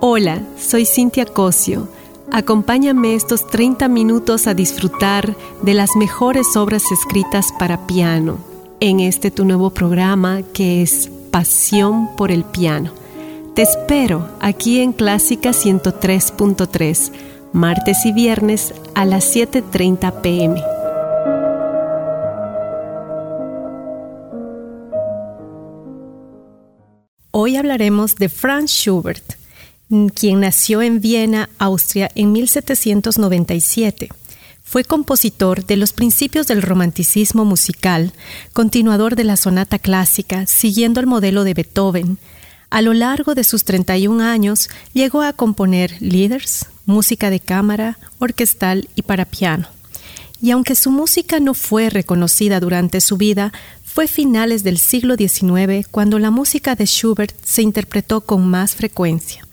Hola, soy Cintia Cosio. Acompáñame estos 30 minutos a disfrutar de las mejores obras escritas para piano en este tu nuevo programa que es Pasión por el Piano. Te espero aquí en Clásica 103.3, martes y viernes a las 7.30 pm. Hoy hablaremos de Franz Schubert quien nació en Viena, Austria, en 1797. Fue compositor de los principios del romanticismo musical, continuador de la sonata clásica, siguiendo el modelo de Beethoven. A lo largo de sus 31 años llegó a componer lieders, música de cámara, orquestal y para piano. Y aunque su música no fue reconocida durante su vida, fue finales del siglo XIX cuando la música de Schubert se interpretó con más frecuencia.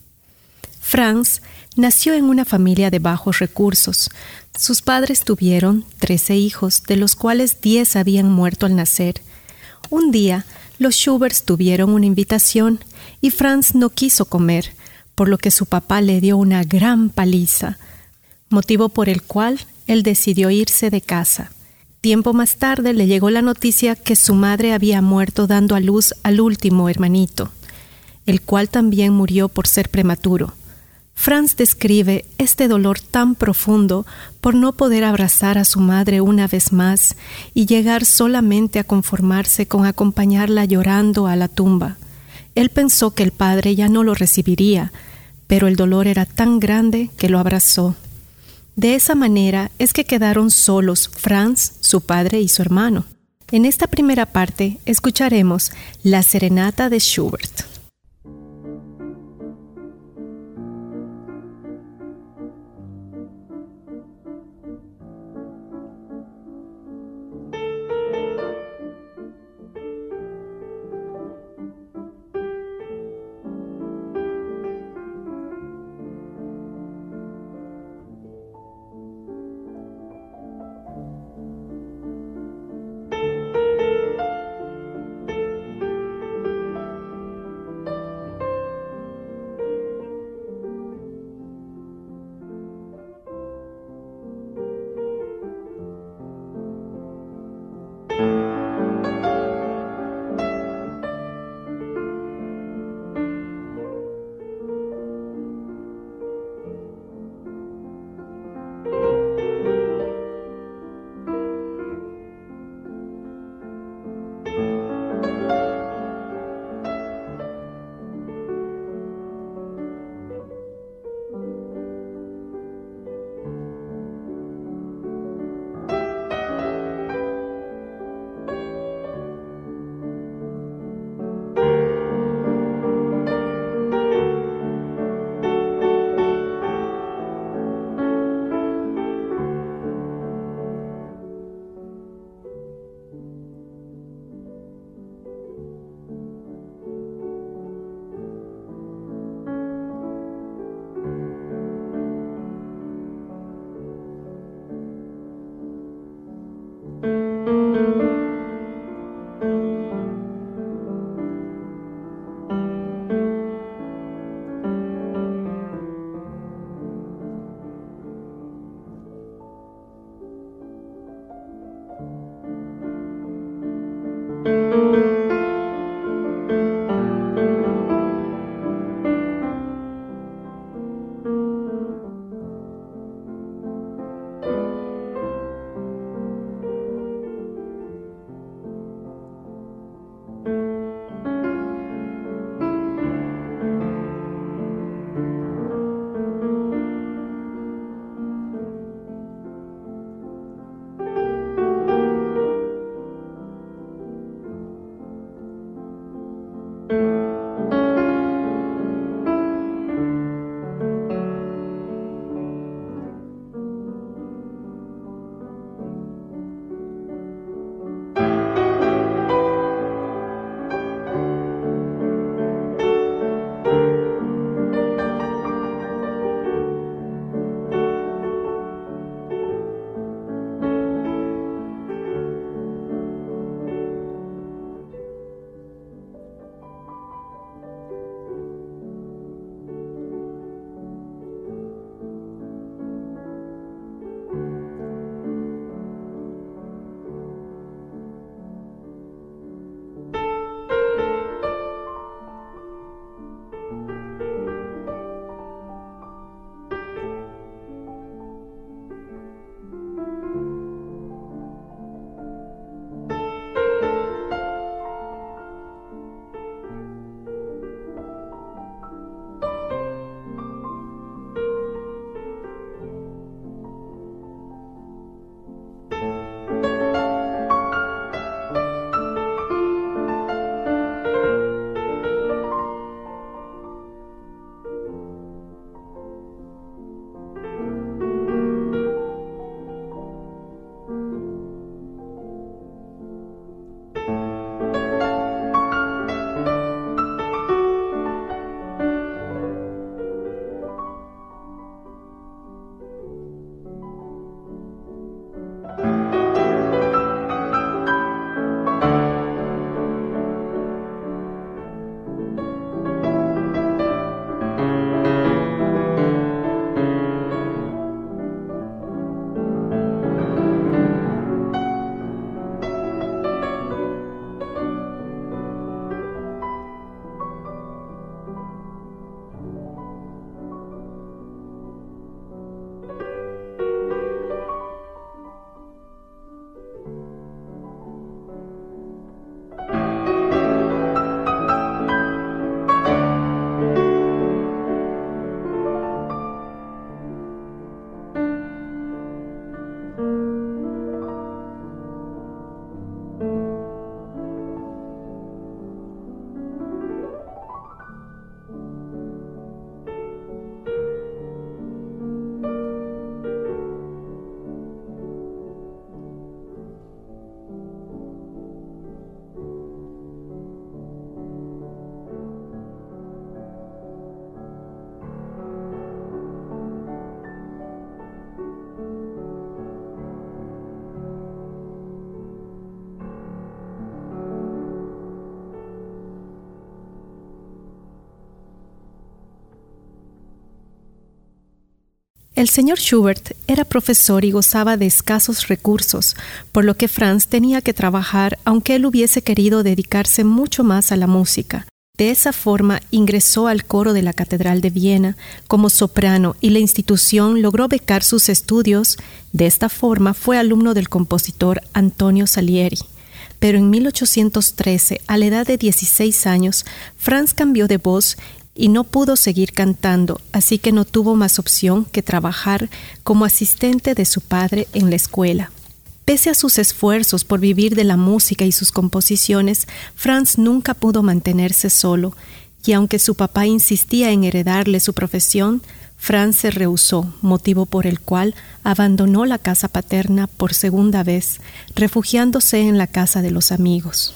Franz nació en una familia de bajos recursos. Sus padres tuvieron trece hijos, de los cuales diez habían muerto al nacer. Un día, los Schuberts tuvieron una invitación y Franz no quiso comer, por lo que su papá le dio una gran paliza, motivo por el cual él decidió irse de casa. Tiempo más tarde le llegó la noticia que su madre había muerto dando a luz al último hermanito, el cual también murió por ser prematuro. Franz describe este dolor tan profundo por no poder abrazar a su madre una vez más y llegar solamente a conformarse con acompañarla llorando a la tumba. Él pensó que el padre ya no lo recibiría, pero el dolor era tan grande que lo abrazó. De esa manera es que quedaron solos Franz, su padre y su hermano. En esta primera parte escucharemos la serenata de Schubert. El señor Schubert era profesor y gozaba de escasos recursos, por lo que Franz tenía que trabajar aunque él hubiese querido dedicarse mucho más a la música. De esa forma ingresó al coro de la Catedral de Viena como soprano y la institución logró becar sus estudios. De esta forma fue alumno del compositor Antonio Salieri. Pero en 1813, a la edad de 16 años, Franz cambió de voz y no pudo seguir cantando, así que no tuvo más opción que trabajar como asistente de su padre en la escuela. Pese a sus esfuerzos por vivir de la música y sus composiciones, Franz nunca pudo mantenerse solo, y aunque su papá insistía en heredarle su profesión, Franz se rehusó, motivo por el cual abandonó la casa paterna por segunda vez, refugiándose en la casa de los amigos.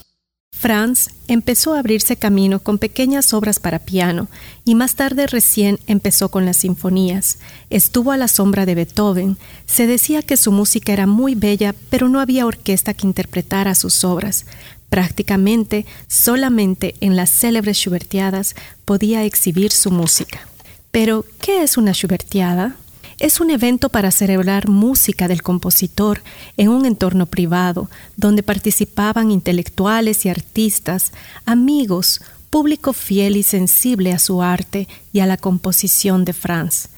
Franz empezó a abrirse camino con pequeñas obras para piano y más tarde recién empezó con las sinfonías. Estuvo a la sombra de Beethoven. Se decía que su música era muy bella, pero no había orquesta que interpretara sus obras. Prácticamente solamente en las célebres Schubertiadas podía exhibir su música. Pero, ¿qué es una Schubertiada? Es un evento para celebrar música del compositor en un entorno privado, donde participaban intelectuales y artistas, amigos, público fiel y sensible a su arte y a la composición de Franz.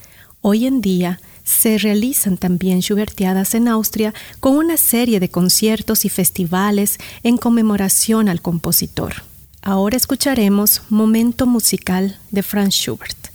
Hoy en día se realizan también Schubertiadas en Austria con una serie de conciertos y festivales en conmemoración al compositor. Ahora escucharemos Momento musical de Franz Schubert.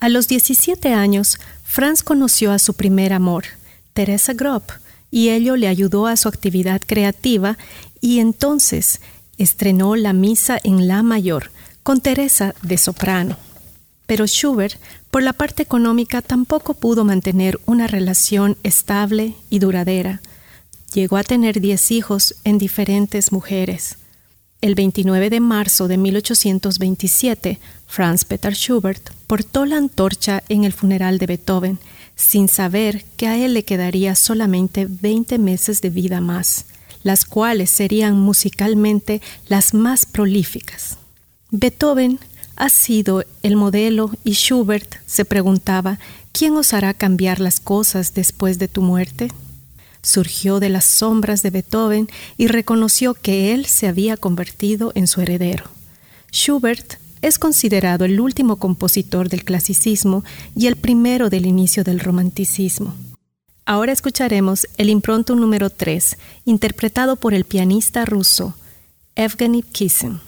A los 17 años, Franz conoció a su primer amor, Teresa Gropp, y ello le ayudó a su actividad creativa y entonces estrenó la misa en La mayor con Teresa de soprano. Pero Schubert, por la parte económica, tampoco pudo mantener una relación estable y duradera. Llegó a tener diez hijos en diferentes mujeres. El 29 de marzo de 1827, Franz Peter Schubert portó la antorcha en el funeral de Beethoven, sin saber que a él le quedaría solamente 20 meses de vida más, las cuales serían musicalmente las más prolíficas. Beethoven ha sido el modelo y Schubert se preguntaba, ¿quién osará cambiar las cosas después de tu muerte? Surgió de las sombras de Beethoven y reconoció que él se había convertido en su heredero. Schubert es considerado el último compositor del clasicismo y el primero del inicio del romanticismo. Ahora escucharemos el impronto número 3, interpretado por el pianista ruso Evgeny Kissin.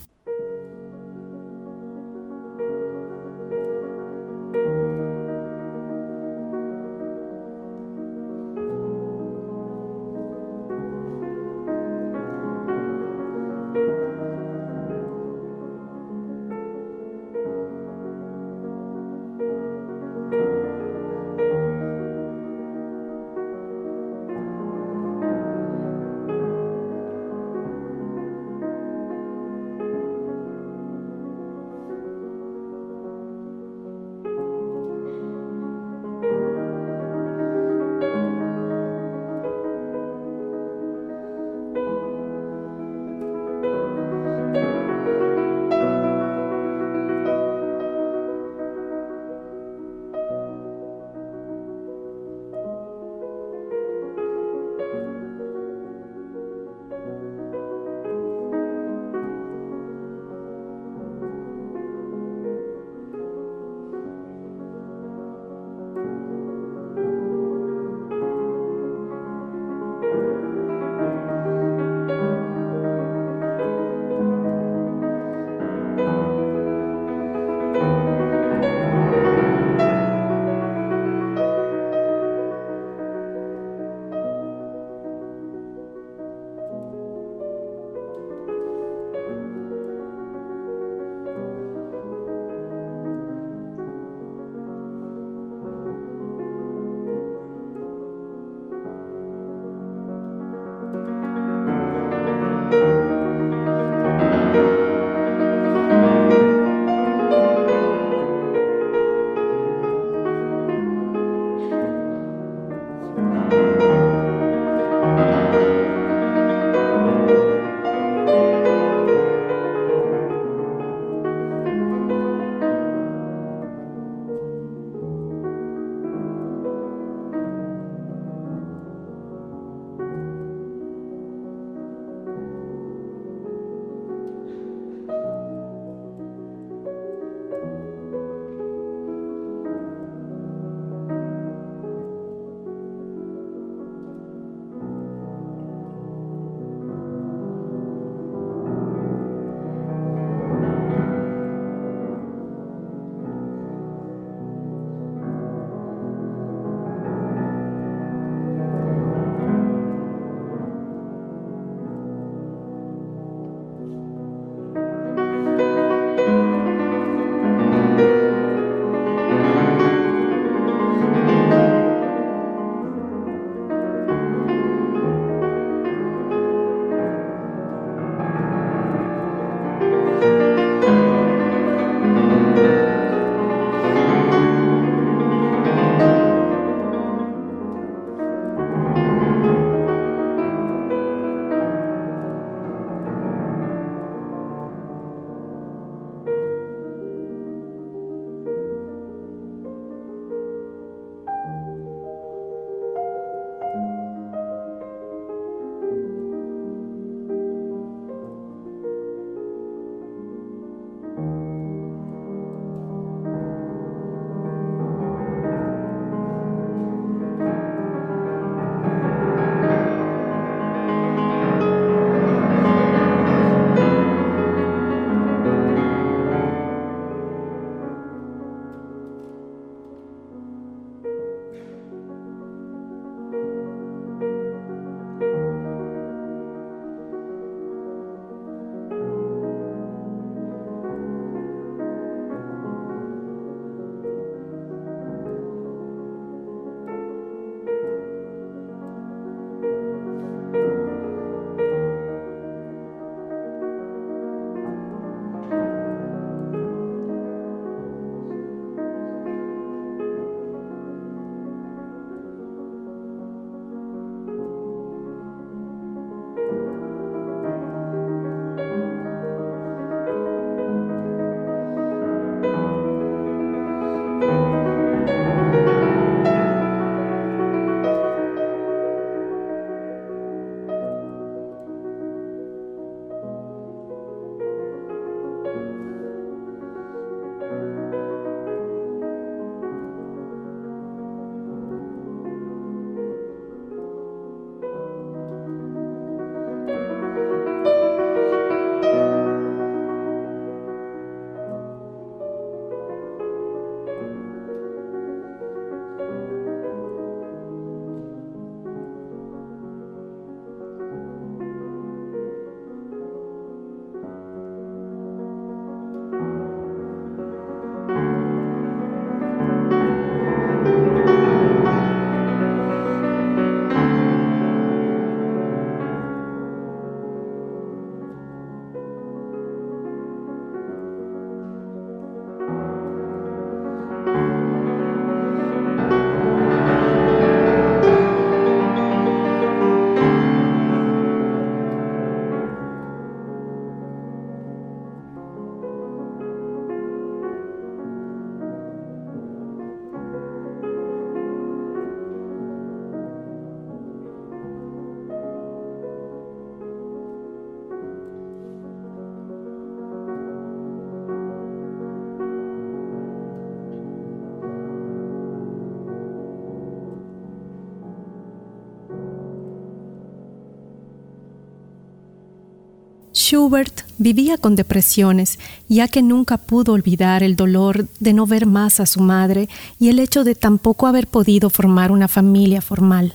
Schubert vivía con depresiones, ya que nunca pudo olvidar el dolor de no ver más a su madre y el hecho de tampoco haber podido formar una familia formal.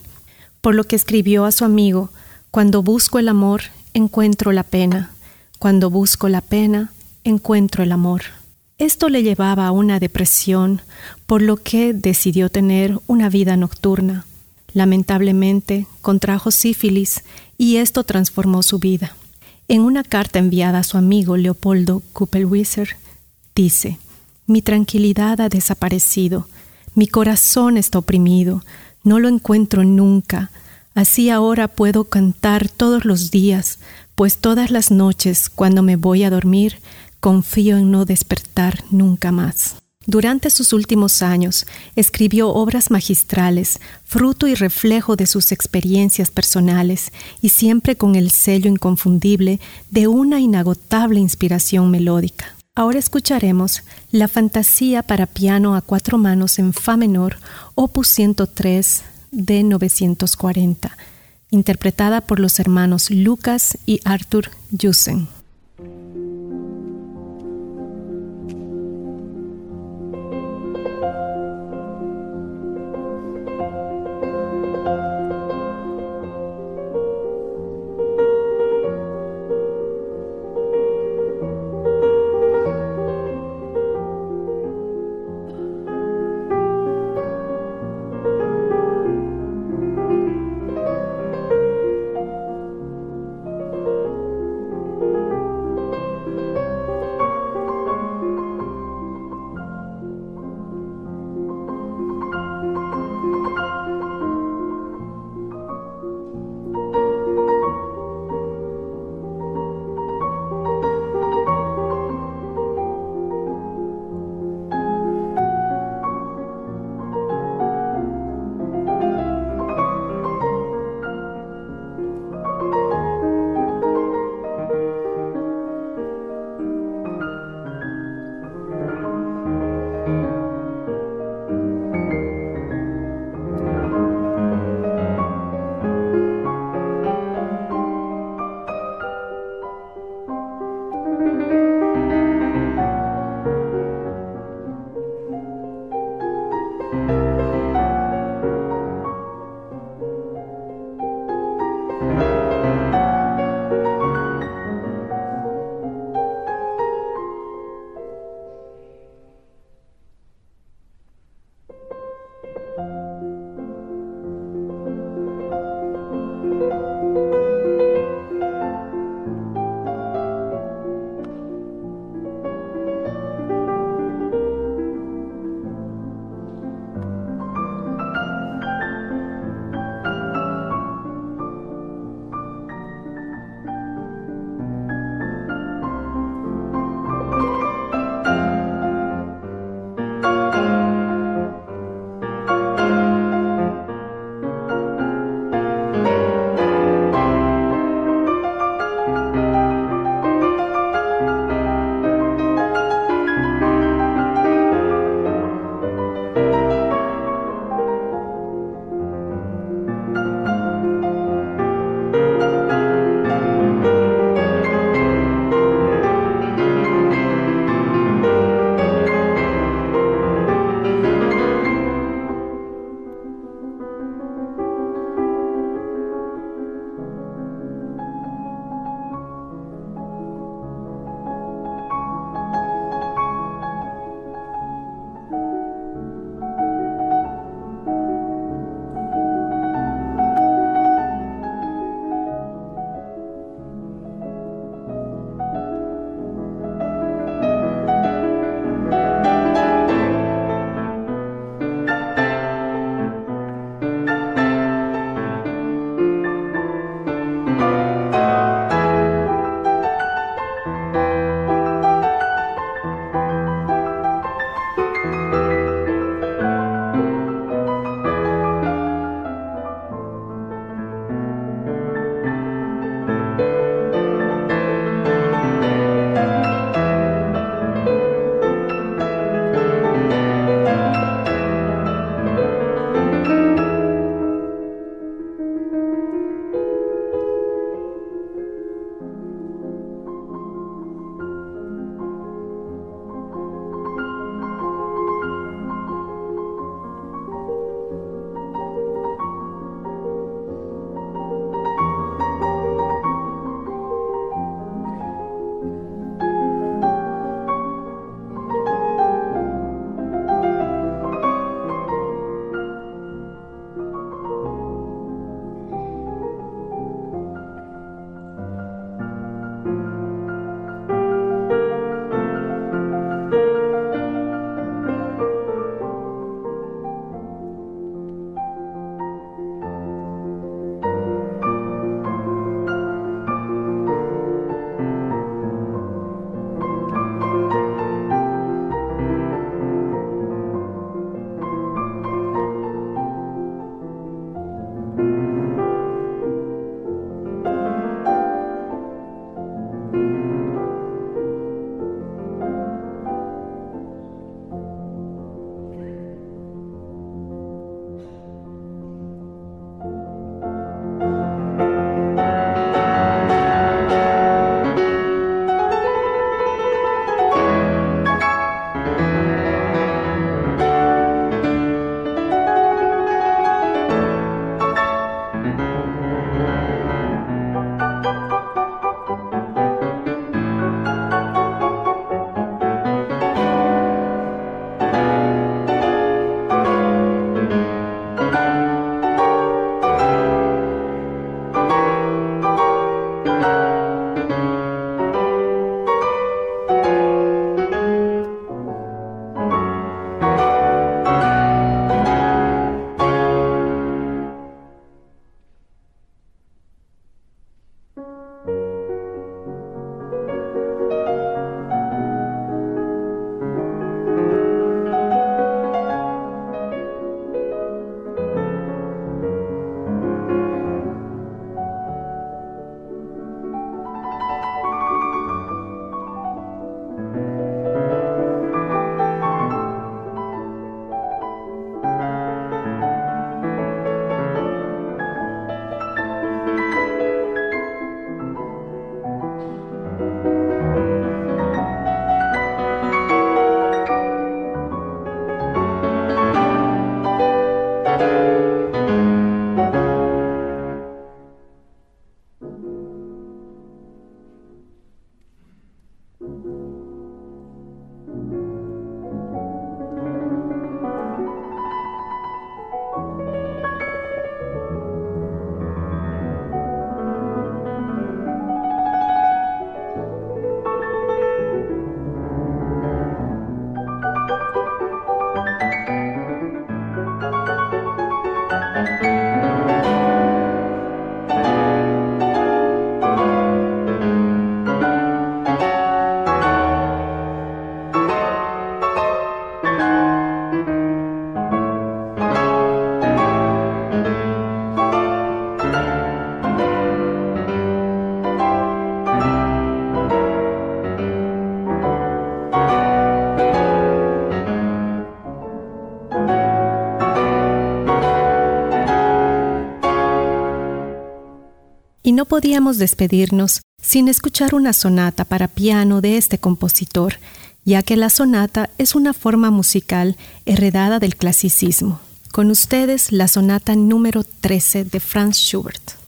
Por lo que escribió a su amigo, Cuando busco el amor, encuentro la pena. Cuando busco la pena, encuentro el amor. Esto le llevaba a una depresión, por lo que decidió tener una vida nocturna. Lamentablemente, contrajo sífilis y esto transformó su vida. En una carta enviada a su amigo Leopoldo Kuppelwieser, dice: Mi tranquilidad ha desaparecido, mi corazón está oprimido, no lo encuentro nunca. Así ahora puedo cantar todos los días, pues todas las noches, cuando me voy a dormir, confío en no despertar nunca más. Durante sus últimos años escribió obras magistrales, fruto y reflejo de sus experiencias personales y siempre con el sello inconfundible de una inagotable inspiración melódica. Ahora escucharemos la fantasía para piano a cuatro manos en Fa menor, opus 103 de 940, interpretada por los hermanos Lucas y Arthur Jussen. No podíamos despedirnos sin escuchar una sonata para piano de este compositor, ya que la sonata es una forma musical heredada del clasicismo. Con ustedes la sonata número 13 de Franz Schubert.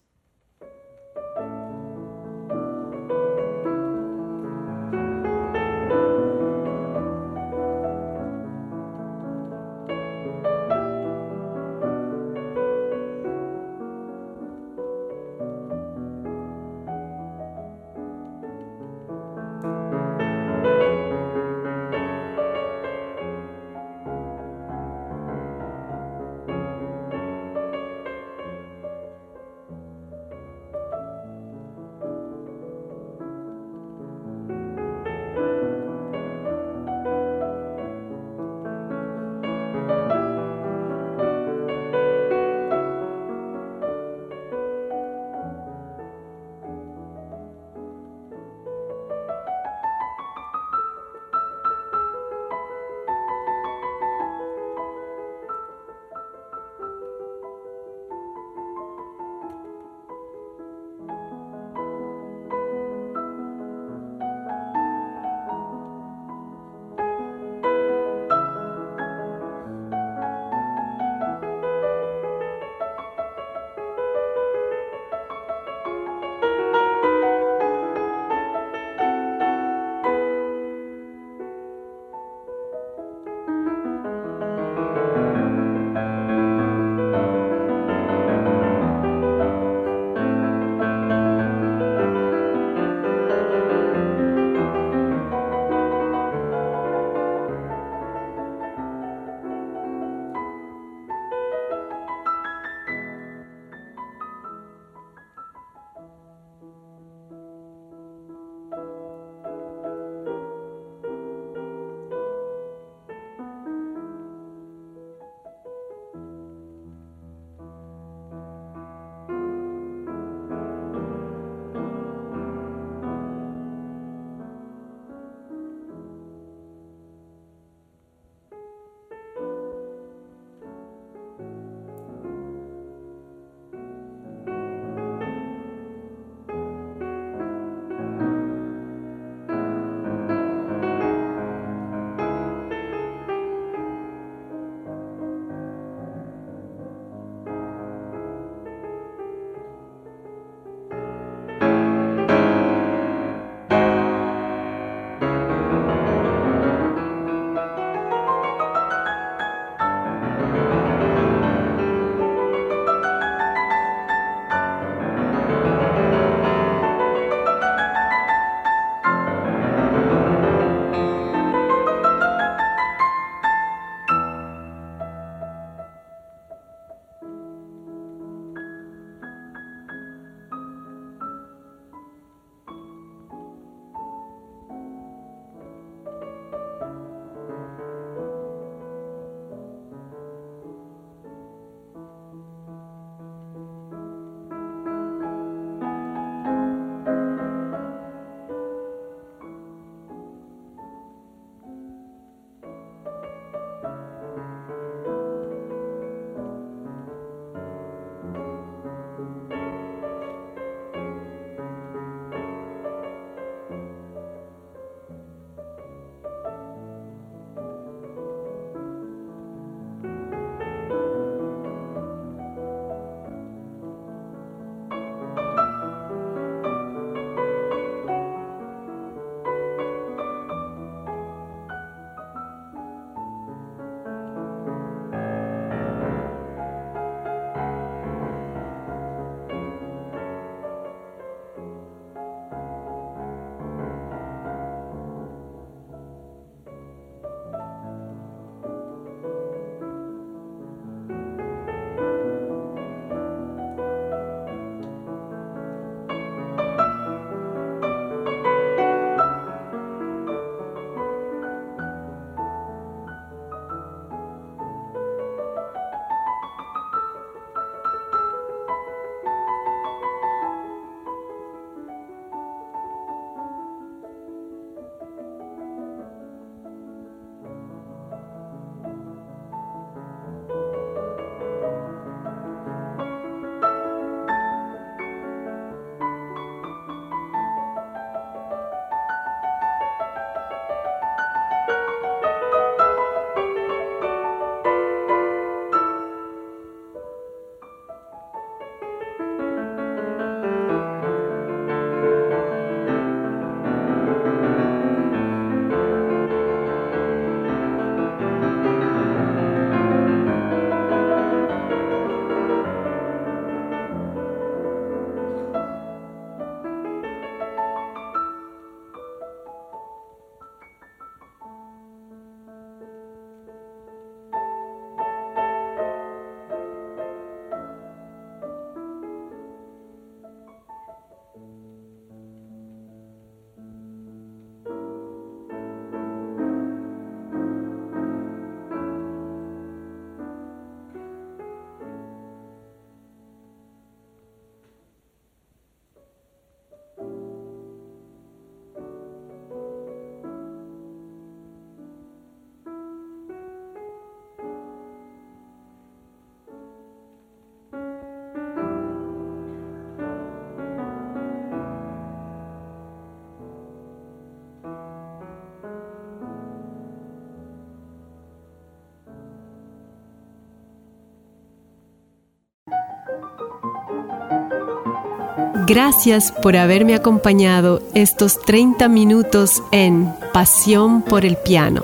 Gracias por haberme acompañado estos 30 minutos en Pasión por el Piano.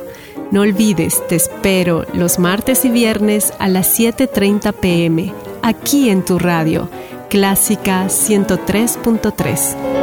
No olvides, te espero los martes y viernes a las 7.30 pm, aquí en tu radio, Clásica 103.3.